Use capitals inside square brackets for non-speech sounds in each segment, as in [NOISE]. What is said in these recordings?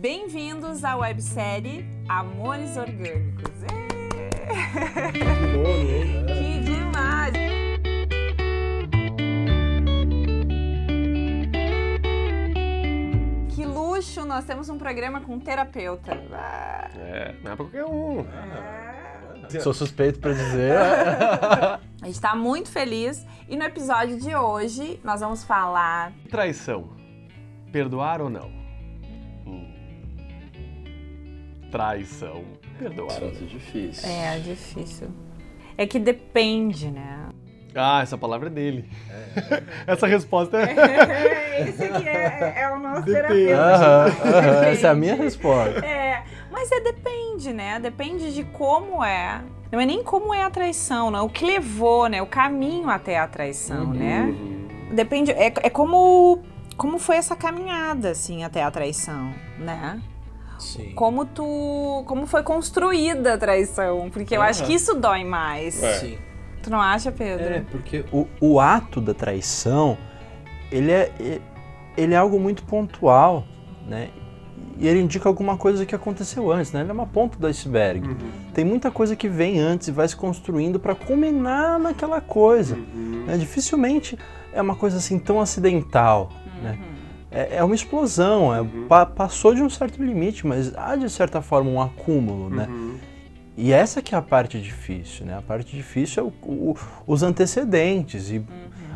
Bem-vindos à websérie Amores Orgânicos. É. que demais! Que luxo! Nós temos um programa com um terapeuta. Ah, É, não é pra qualquer um. Sou suspeito pra dizer. A gente está muito feliz e no episódio de hoje nós vamos falar Traição. Perdoar ou não? Hum. Traição. Perdoar é difícil. É difícil. É que depende, né? Ah, essa palavra é dele. [LAUGHS] essa resposta é. [LAUGHS] Esse aqui é, é o nosso Depende. Aham, aham, essa é a minha resposta. É, mas é depende, né? Depende de como é. Não é nem como é a traição, não. O que levou, né? O caminho até a traição, né? Uhum. Depende. É, é como como foi essa caminhada, assim, até a traição, né? Sim. Como tu. Como foi construída a traição. Porque eu acho Aham. que isso dói mais. É. Sim. Tu não acha, Pedro? É, porque o, o ato da traição, ele é, e- ele é algo muito pontual, né? E ele indica alguma coisa que aconteceu antes, né? Ele é uma ponta do iceberg. Uhum. Tem muita coisa que vem antes e vai se construindo para culminar naquela coisa. Uhum. né? Dificilmente é uma coisa assim tão acidental, né? Uhum. É, é uma explosão, é, Uhum. pa- passou de um certo limite, mas há de certa forma um acúmulo, né? Uhum. E essa que é a parte difícil, né? A parte difícil é o- o- os antecedentes. E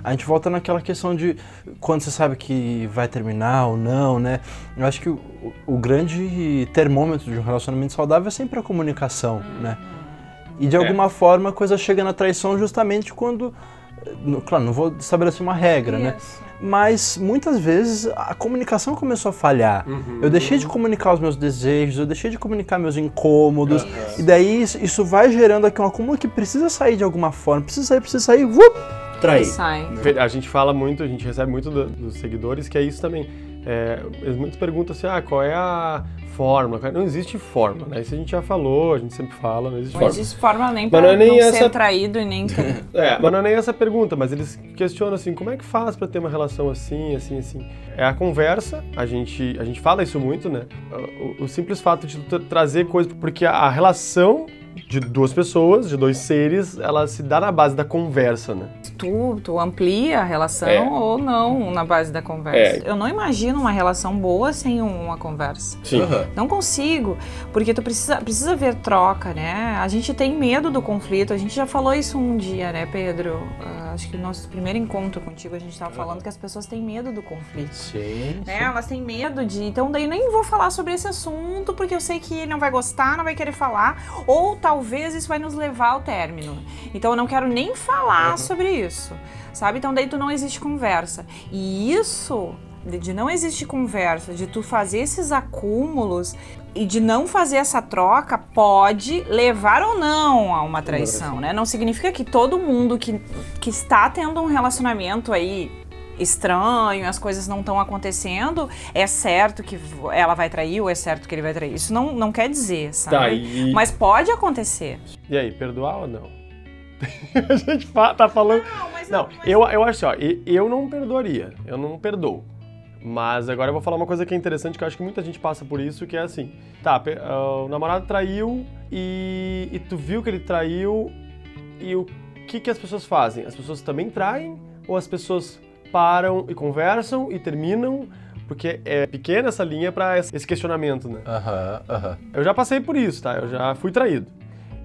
a gente volta naquela questão de quando você sabe que vai terminar ou não, né? Eu acho que o, o grande termômetro de um relacionamento saudável é sempre a comunicação, né? E de É. alguma forma a coisa chega na traição justamente quando. no- Claro, não vou estabelecer uma regra, né? Mas muitas vezes a comunicação começou a falhar. Uhum. Eu deixei de comunicar os meus desejos, eu deixei de comunicar meus incômodos, e daí isso, isso vai gerando aqui um acúmulo que precisa sair de alguma forma, precisa sair, precisa sair, vup, trair. Sai. A gente fala muito, a gente recebe muito do- dos seguidores que é isso também. É, eles muitos perguntam assim, ah, qual é a fórmula? Não existe fórmula, né? Isso a gente já falou, a gente sempre fala, não existe Não fórmula. existe forma nem Mas pra não é nem não ser essa- traído e nem ter. [LAUGHS] É, mas não é nem essa a pergunta, mas eles questionam assim, como é que faz pra ter uma relação assim, assim, assim? É a conversa, a gente, a gente fala isso muito, né? O, o simples fato de trazer coisas, porque a, a relação de duas pessoas, de dois seres, ela se dá na base da conversa, né? tu, tu amplia a relação É. ou não na base da conversa. É. Eu não imagino uma relação boa sem uma conversa. Sim. Não consigo, porque tu precisa, precisa ver troca, né? A gente tem medo do conflito, a gente já falou isso um dia, né, Pedro? Ah, acho que no nosso primeiro encontro contigo a gente estava falando que as pessoas têm medo do conflito. Sim, Né? Elas têm medo de. Então, daí nem vou falar sobre esse assunto, porque eu sei que ele não vai gostar, não vai querer falar, ou talvez isso vai nos levar ao término. Então, eu não quero nem falar sobre isso, sabe? Então, daí tu não existe conversa. E isso. De de não existir conversa, de tu fazer esses acúmulos e de não fazer essa troca pode levar ou não a uma traição, né? Não significa que todo mundo que, que está tendo um relacionamento aí estranho, as coisas não estão acontecendo, é certo que ela vai trair ou é certo que ele vai trair. Isso não, não quer dizer, sabe? Tá, e, Mas pode acontecer. e aí, perdoar ou não? [LAUGHS] a gente tá falando... Não, eu, eu acho assim, ó, eu não perdoaria, eu não perdoo. Mas agora eu vou falar uma coisa que é interessante, que eu acho que muita gente passa por isso, que é assim, tá, ah, o namorado traiu e, e tu viu que ele traiu e o que, que as pessoas fazem? As pessoas também traem ou as pessoas param e conversam e terminam? Porque é pequena essa linha pra esse questionamento, né? Aham, aham. Eu já passei por isso, tá? Eu já fui traído.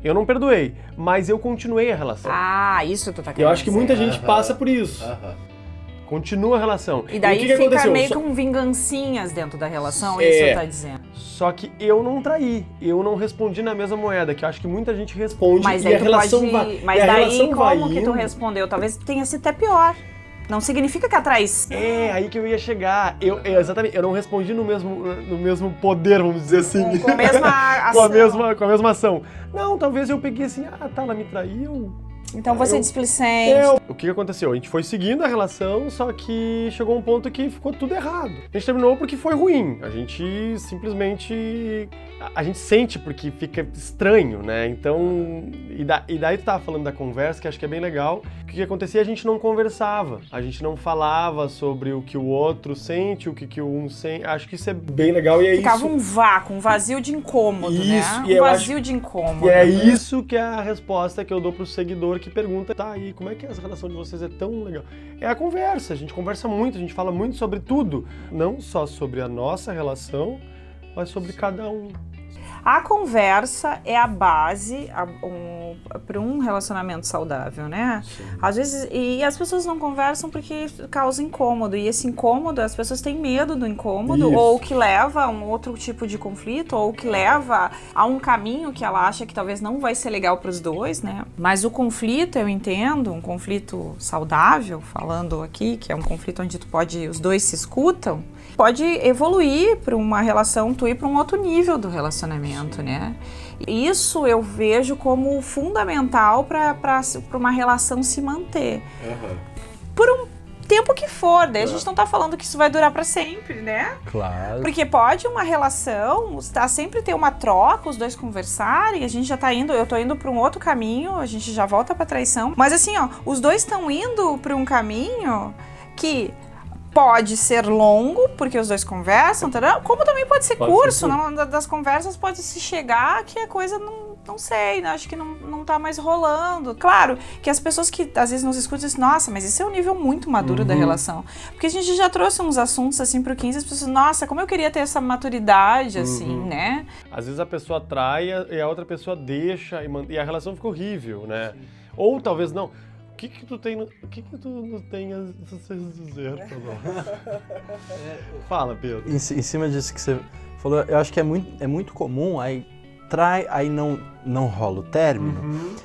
Eu não perdoei, mas eu continuei a relação. Ah, isso tu tá querendo eu acho que muita gente passa por isso. aham. Continua a relação. E daí o que, que fica aconteceu? meio Só- com vingancinhas dentro da relação, É. isso tu tá dizendo. Só que eu não traí, eu não respondi na mesma moeda, que eu acho que muita gente responde Mas e aí a relação pode. vai. Mas e daí como que tu respondeu? Talvez tenha sido até pior. Não significa que a traição. É, aí que eu ia chegar. Eu, é, exatamente, eu não respondi no mesmo, no mesmo poder, vamos dizer assim. Com a mesma [LAUGHS] com, a ação. mesma, com a mesma ação. Não, talvez eu peguei assim, ah, tá, ela me traiu. Então você eu, displicente. Eu, o que aconteceu? A gente foi seguindo a relação, só que chegou um ponto que ficou tudo errado. A gente terminou porque foi ruim. A gente simplesmente. A, a gente sente porque fica estranho, né? Então. E, da, e daí tu tava falando da conversa, que acho que é bem legal. O que acontecia? A gente não conversava. A gente não falava sobre o que o outro sente, o que, que o um sente. Acho que isso é bem legal e é Ficava isso. um vácuo, um vazio de incômodo, né? isso, né? Um vazio acho... de incômodo. E é isso que é a resposta que eu dou pro seguidor que pergunta, tá aí, como é que a relação de vocês é tão legal? É a conversa, a gente conversa muito, a gente fala muito sobre tudo, não só sobre a nossa relação, mas sobre cada um. A conversa é a base um, para um relacionamento saudável, né? Sim. Às vezes, e as pessoas não conversam porque causa incômodo, e esse incômodo, as pessoas têm medo do incômodo, Isso. ou que leva a um outro tipo de conflito, ou que leva a um caminho que ela acha que talvez não vai ser legal para os dois, né? Mas o conflito, eu entendo, um conflito saudável, falando aqui, que é um conflito onde tu pode, os dois se escutam, pode evoluir para uma relação, tu ir para um outro nível do relacionamento, né? Isso eu vejo como fundamental para uma relação se manter. Uhum. Por um tempo que for, daí a gente não tá falando que isso vai durar para sempre, né? Claro. Porque pode uma relação, tá sempre ter uma troca, os dois conversarem, a gente já tá indo, eu tô indo para um outro caminho, a gente já volta para traição. Mas assim, ó, os dois estão indo para um caminho que pode ser longo, porque os dois conversam, entendeu? como também pode ser pode curso. Ser não, das conversas pode se chegar que a coisa não, não sei, né? acho que não, não tá mais rolando. Claro que as pessoas que às vezes nos escutam dizem, nossa, mas isso é um nível muito maduro uhum. da relação. Porque a gente já trouxe uns assuntos assim pro 15, as pessoas, nossa, como eu queria ter essa maturidade, assim, uhum. né? Às vezes a pessoa trai e a outra pessoa deixa e, e a relação fica horrível, né? Sim. Ou talvez não que que tu tem, o que que tu não tem a dizer, [LAUGHS] Fala, Pedro. Em, em, cima disso que você falou, eu acho que é muito, é muito comum, aí trai, aí não, não rola o término, uhum.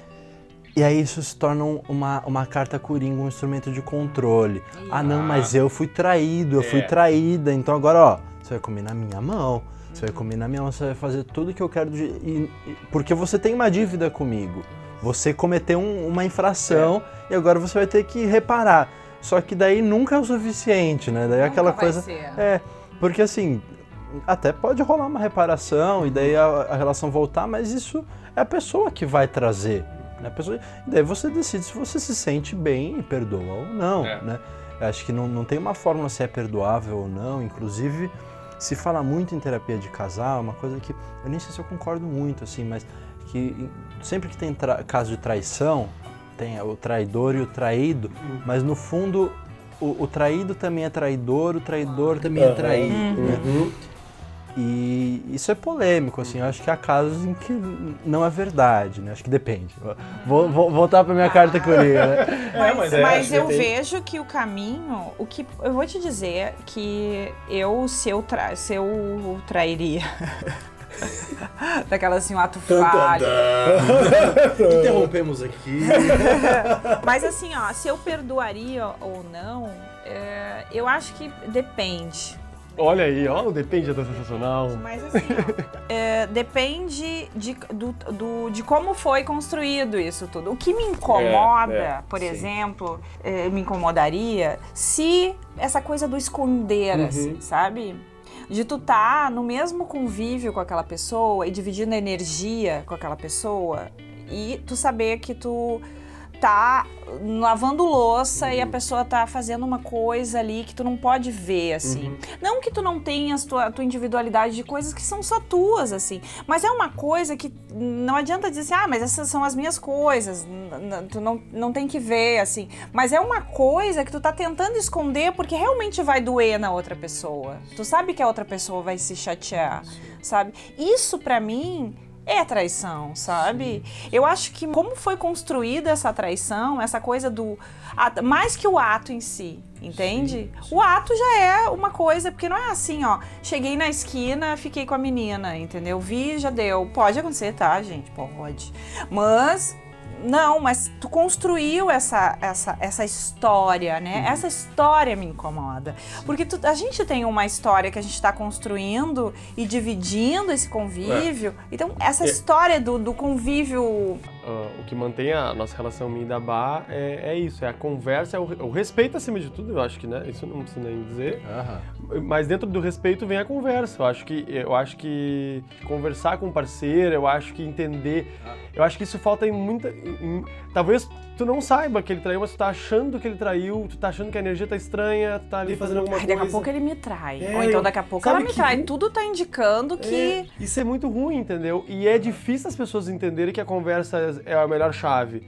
e aí isso se torna uma, uma carta coringa, um instrumento de controle. Ah, ah não, mas eu fui traído, eu é. fui traída, então agora, ó, você vai comer na minha mão. Você vai comer na minha mão, você vai fazer tudo que eu quero, de, e, porque você tem uma dívida comigo. Você cometeu um, uma infração é. e agora você vai ter que reparar. Só que daí nunca é o suficiente, né? Daí é nunca aquela coisa. Ser. É, porque assim, até pode rolar uma reparação e daí a, a, relação voltar, mas isso é a pessoa que vai trazer. Né? A pessoa, e daí você decide se você se sente bem e perdoa ou não, é. né? Eu acho que não, não tem uma fórmula se é perdoável ou não, inclusive se fala muito em terapia de casal, uma coisa que eu nem sei se eu concordo muito, assim, mas que sempre que tem caso de traição, tem o traidor e o traído, uhum. mas no fundo o, o, traído também é traidor, o traidor também é traído. Né? Uhum. E isso é polêmico, assim, eu acho que há casos em que não é verdade, né? Acho que depende. Vou, vou voltar para minha carta coringa, né? [LAUGHS] Mas, mas, é, mas eu vejo que o caminho, o que eu vou te dizer que eu se eu, tra, se eu trairia [LAUGHS] [LAUGHS] Daquela assim, um ato falho. [LAUGHS] Interrompemos aqui. [LAUGHS] Mas assim, ó, se eu perdoaria ou não, é, eu acho que depende. Olha aí, ó, depende é sensacional. Mas assim, ó, é, depende de, do, do, de como foi construído isso tudo. O que me incomoda, é, é, por sim. exemplo, é, me incomodaria se essa coisa do esconder, uhum. assim, sabe? De tu estar tá no mesmo convívio com aquela pessoa e dividindo energia com aquela pessoa e tu saber que tu tá lavando louça uhum. e a pessoa tá fazendo uma coisa ali que tu não pode ver, assim. Uhum. Não que tu não tenhas tua, tua individualidade de coisas que são só tuas, assim. Mas é uma coisa que não adianta dizer assim, ah, mas essas são as minhas coisas. Tu não, não tem que ver, assim. Mas é uma coisa que tu tá tentando esconder porque realmente vai doer na outra pessoa. Tu sabe que a outra pessoa vai se chatear, sabe? Isso para mim é traição, sabe? Sim. Eu acho que como foi construída essa traição, essa coisa do mais que o ato em si, entende? Sim, sim. O ato já é uma coisa, porque não é assim, ó, cheguei na esquina, fiquei com a menina, entendeu? Vi, já deu. Pode acontecer, tá, gente? Pode. Mas não, mas tu construiu essa, essa, essa história, né? Uhum. Essa história me incomoda. Porque tu, a gente tem uma história que a gente está construindo e dividindo esse convívio. É. Então, essa é. história do, do convívio. Uh, o que mantém a nossa relação minha da Bar é, é isso, é a conversa, é o, o, respeito acima de tudo, eu acho que, né? Isso não precisa nem dizer. Uhum. Mas dentro do respeito vem a conversa. Eu acho que, eu acho que conversar com o parceiro, eu acho que entender. Eu acho que isso falta em muita. Em, talvez tu não saiba que ele traiu, mas tu tá achando que ele traiu, tu tá achando que a energia tá estranha, tu tá ali fazendo alguma Ai, coisa. Daqui a pouco ele me trai. É, Ou então daqui a pouco ela me que... trai. Tudo tá indicando que. É, isso é muito ruim, entendeu? E é difícil as pessoas entenderem que a conversa é a melhor chave.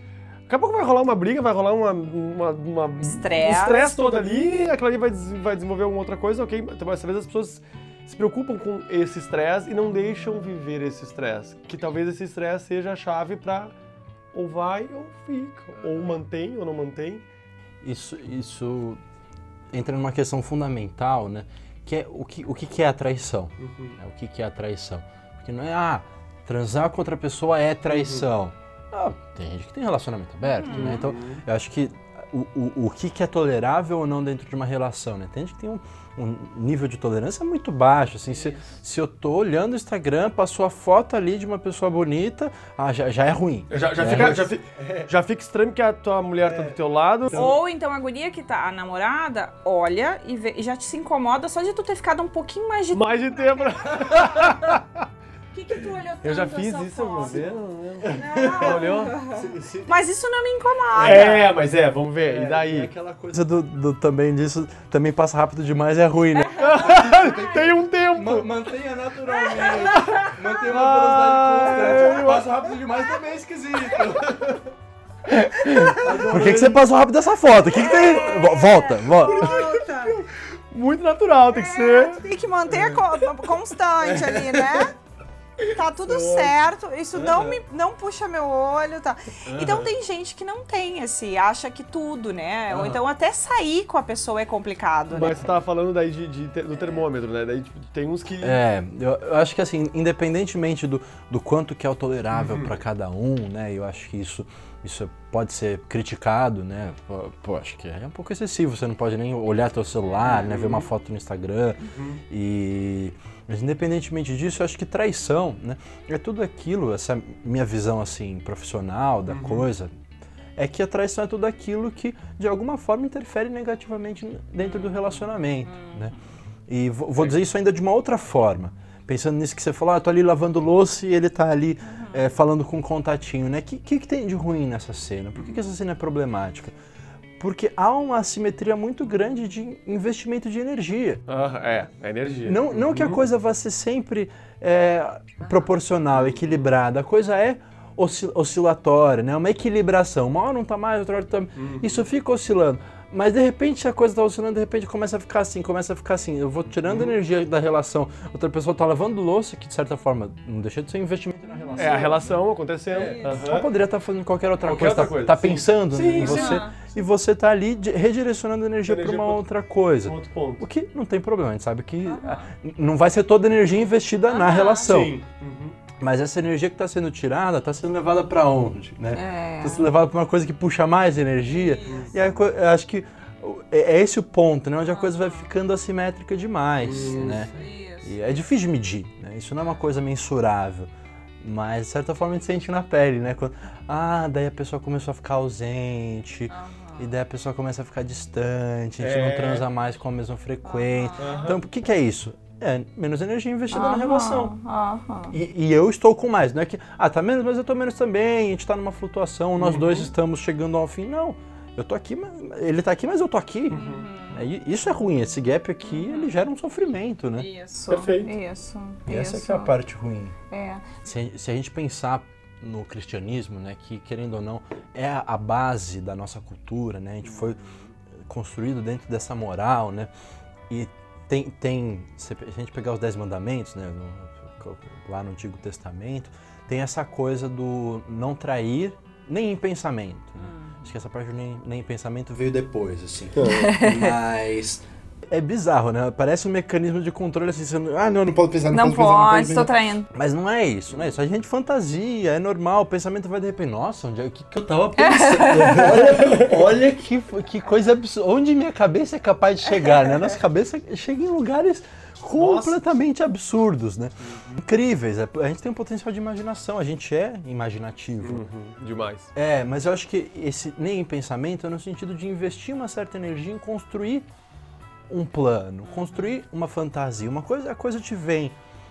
Daqui a pouco vai rolar uma briga, vai rolar uma. uma, uma estresse. Estresse todo ali, aquilo ali vai, vai desenvolver alguma outra coisa, ok? Então, às vezes as pessoas se preocupam com esse estresse e não deixam viver esse estresse. Que talvez esse estresse seja a chave para ou vai ou fica, ou mantém ou não mantém. Isso, isso entra numa questão fundamental, né? Que é o que, o que é a traição? Uhum. É, o que, que é a traição? Porque não é, ah, transar com outra pessoa é traição. Uhum. Ah, tem gente que tem relacionamento aberto, uhum. né? Então, eu acho que o, o, o que, que é tolerável ou não dentro de uma relação, né? Tem gente que tem um, um nível de tolerância muito baixo, assim, se, se eu tô olhando o Instagram, passou a foto ali de uma pessoa bonita, ah, já, já é ruim. Já, já, fica, já, fica, já, fica, estranho que a tua mulher é. tá do teu lado. Ou então a guria que tá, a namorada, olha e, vê, e já te se incomoda só de tu ter ficado um pouquinho mais de Mais de tempo. [LAUGHS] que, que tu olhou tanto Eu já fiz isso alguma vez, não Não. Olhou? Mas isso não me incomoda. É, mas é, vamos ver. É, e daí? É aquela coisa do, do, também disso, também passa rápido demais é ruim, né? [LAUGHS] Tem um tempo. Ma mantenha naturalmente. [LAUGHS] Mantenha uma velocidade constante. Passa rápido demais também é esquisito. [LAUGHS] Por que, que você passou rápido dessa foto? O que, que tem? Volta, volta. Muito natural, tem que ser. Tem que manter a constante ali, né? Tá tudo certo, isso uhum. não me não puxa meu olho, tá? Uhum. Então tem gente que não tem esse, acha que tudo, né? Uhum. Ou então até sair com a pessoa é complicado, Mas né? você tava falando daí de, de, do termômetro, né? Daí tipo, tem uns que. É, eu, eu, acho que assim, independentemente do, do quanto que é o tolerável uhum. para cada um, né? Eu acho que isso isso pode ser criticado, né? Pô, pô, acho que é um pouco excessivo, você não pode nem olhar teu celular, né? Ver uma uhum. foto no Instagram uhum. e mas independentemente disso, eu acho que traição, né, é tudo aquilo, essa minha visão assim profissional da uhum. coisa, é que a traição é tudo aquilo que de alguma forma interfere negativamente dentro do relacionamento, uhum. né? E vou, vou dizer isso ainda de uma outra forma, pensando nisso que você falou, ah, tô ali lavando louça e ele tá ali uhum. é, falando com um contatinho, né? O que, que, que, tem de ruim nessa cena? Por que, que essa cena é problemática? Porque há uma assimetria muito grande de investimento de energia. Uh, é, é energia. Não, não que a uhum. coisa vá ser sempre é, proporcional, equilibrada. A coisa é oscilatória, né? Uma equilibração. Uma hora não está mais, outra hora está... Uhum. Isso fica oscilando. Mas de repente a coisa está oscilando, de repente começa a ficar assim, começa a ficar assim. Eu vou tirando uhum. energia da relação. Outra pessoa está lavando louça, que de certa forma não deixa de ser um investimento na relação. É a relação acontecendo. É. Uhum. Ela poderia estar tá fazendo qualquer outra qualquer coisa, está tá pensando sim, em sim, você. Sim. E você está ali redirecionando energia, energia para uma outra coisa. Um outro ponto. O que não tem problema, a gente sabe que não vai ser toda a energia investida na relação. Sim. Uhum. Mas essa energia que está sendo tirada está sendo levada para onde? Está né? é. sendo levada para uma coisa que puxa mais energia. Isso. E aí, eu acho que é, é esse o ponto, né? Onde a coisa vai ficando assimétrica demais, isso, né? Isso. E é difícil de medir, né? Isso não é uma coisa mensurável. Mas, de certa forma, a gente sente na pele, né? Quando, ah, daí a pessoa começou a ficar ausente. Uhum. E daí a pessoa começa a ficar distante, a gente é. não transa mais com a mesma frequência. Uhum. Então, o que, que é isso? É, menos energia investida uhum, na relação. Uhum. E, e, eu estou com mais, não é que, ah, tá menos, mas eu tô menos também, a gente tá numa flutuação, nós uhum. dois estamos chegando ao fim. Não, eu tô aqui, mas ele tá aqui, mas eu tô aqui. Uhum. É, isso é ruim, esse gap aqui, ele gera um sofrimento, né? Isso. Perfeito. Isso. E essa isso. é, é a parte ruim. É. Se, se a gente pensar no cristianismo, né, que querendo ou não é a base da nossa cultura, né? A gente foi construído dentro dessa moral, né? E tem, tem se a gente pegar os dez mandamentos, né, no, lá no Antigo Testamento, tem essa coisa do não trair nem em pensamento. Né? Hum. Acho que essa parte nem, nem em pensamento veio depois, assim. [LAUGHS] Mas É bizarro, né? Parece um mecanismo de controle assim, você não, ah, não, não pode pensar, não, não pode, pensar, pode, estou traindo. Mas não é isso, não é isso. A gente fantasia, é normal, o pensamento vai de repente, nossa, onde é, o que, que eu tava pensando? [LAUGHS] olha, olha que, que coisa absurda, onde minha cabeça é capaz de chegar, né? Nossa cabeça chega em lugares completamente Nossa. absurdos, né? Uhum. Incríveis. É, a gente tem um potencial de imaginação, a gente é imaginativo. Uhum. Demais. É, mas eu acho que esse nem em pensamento é no sentido de investir uma certa energia em construir um plano, construir uma fantasia. Uma coisa, a coisa te vem.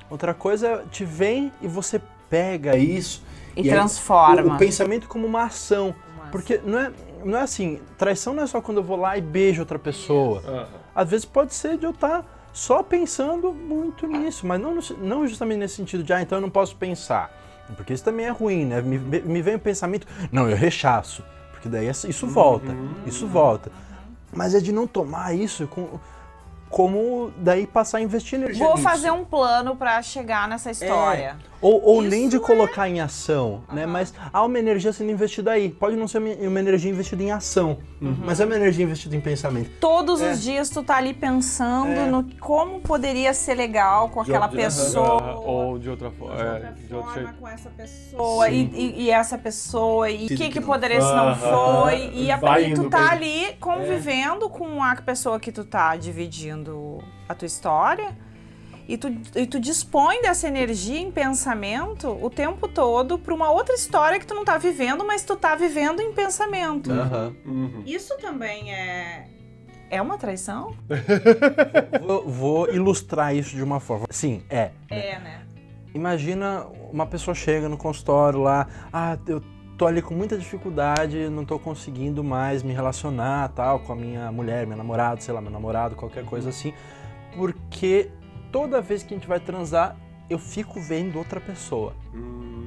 Outra coisa te vem e você pega isso e, e transforma. Aí, o, o, pensamento como uma ação. Uma Porque não é, não é assim, traição não é só quando eu vou lá e beijo outra pessoa. Uhum. Às vezes pode ser de eu estar tá só pensando muito nisso, mas não, não justamente nesse sentido de, ah, então eu não posso pensar. Porque isso também é ruim, né? Me, me vem o pensamento, não, eu rechaço. Porque daí isso volta, uhum. isso volta. Mas é de não tomar isso com, como daí passar a investir energia Vou nisso. fazer um plano para chegar nessa história. É. Ou, ou nem de é... colocar em ação, uhum. né? Mas há uma energia sendo investida aí. Pode não ser uma energia investida em ação, uhum. mas é uma energia investida em pensamento. Todos é. os dias tu tá ali pensando é. no como poderia ser legal com aquela de, pessoa. ou de outra, forma, de outra de forma com essa pessoa e, e, e, essa pessoa e o que, que poderia se não foi. E, e tu tá ali convivendo com a pessoa que tu tá dividindo a tua história e tu, e tu dispõe dessa energia em pensamento o tempo todo para uma outra história que tu não tá vivendo, mas tu tá vivendo em pensamento. Uhum. Uhum. Isso também é. É uma traição? [LAUGHS] vou, vou, ilustrar isso de uma forma. Sim, é. É, né? Imagina uma pessoa chega no consultório lá, ah, eu tô ali com muita dificuldade, não tô conseguindo mais me relacionar tal com a minha mulher, meu namorado, sei lá, meu namorado, qualquer coisa assim, porque toda vez que a gente vai transar, eu fico vendo outra pessoa. Hum.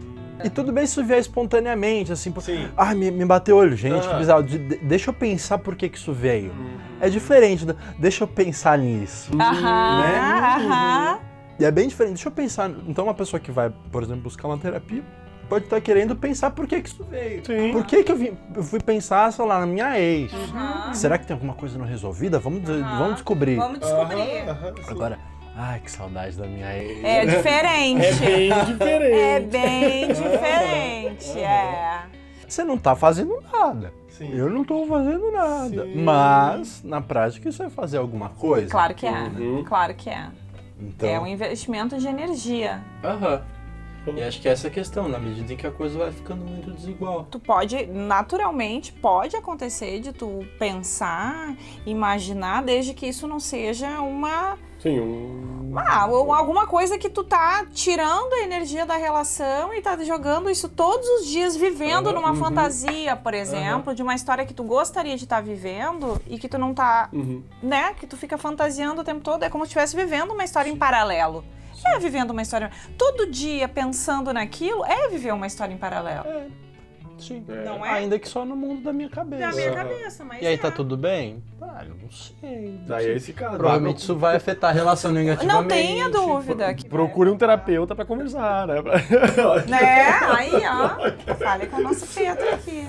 E tudo bem se isso vier espontaneamente, assim, Sim. ah, me, me bateu o olho, gente, que bizarro. De, de, deixa eu pensar por que, que isso veio. Uhum. É diferente, deixa eu pensar nisso. Aham, né? aham. E é bem diferente, deixa eu pensar. Então, uma pessoa que vai, por exemplo, buscar uma terapia, pode estar querendo pensar por que, que isso veio. Sim. Por que, que eu, vim, eu fui pensar, sei lá, na minha ex? Uhum. Será que tem alguma coisa não resolvida? Vamos, uhum. vamos descobrir. Vamos descobrir. Agora Ai, que saudade da minha ex. É [LAUGHS] diferente. É bem diferente. É bem diferente, é. Você não tá fazendo nada. Sim. Eu não tô fazendo nada. Sim. Mas, na prática, isso é fazer alguma coisa. Claro que é. Uhum. Claro que é. Então... É um investimento de energia. Aham. E acho que é essa a questão, na medida em que a coisa vai ficando muito desigual. Tu pode, naturalmente, pode acontecer de tu pensar, imaginar, desde que isso não seja uma Sim, um... Ah, alguma coisa que tu tá tirando a energia da relação e tá jogando isso todos os dias, vivendo uhum, numa uhum. fantasia, por exemplo, uhum. de uma história que tu gostaria de estar tá vivendo e que tu não tá, uhum. né? Que tu fica fantasiando o tempo todo. É como se estivesse vivendo uma história Sim. em paralelo. Sim. É vivendo uma história. Todo dia pensando naquilo é viver uma história em paralelo. É. Sim. É. Não é? Ainda que só no mundo da minha cabeça. Da minha cabeça, mas. E aí tá é. tá tudo bem? Ah, eu não sei. Daí é esse caso. Provavelmente isso vai afetar a relação negativamente. Não tenha dúvida. Que Procure um terapeuta pra conversar, né? né? Aí, ó. Fale com o nosso Pedro aqui.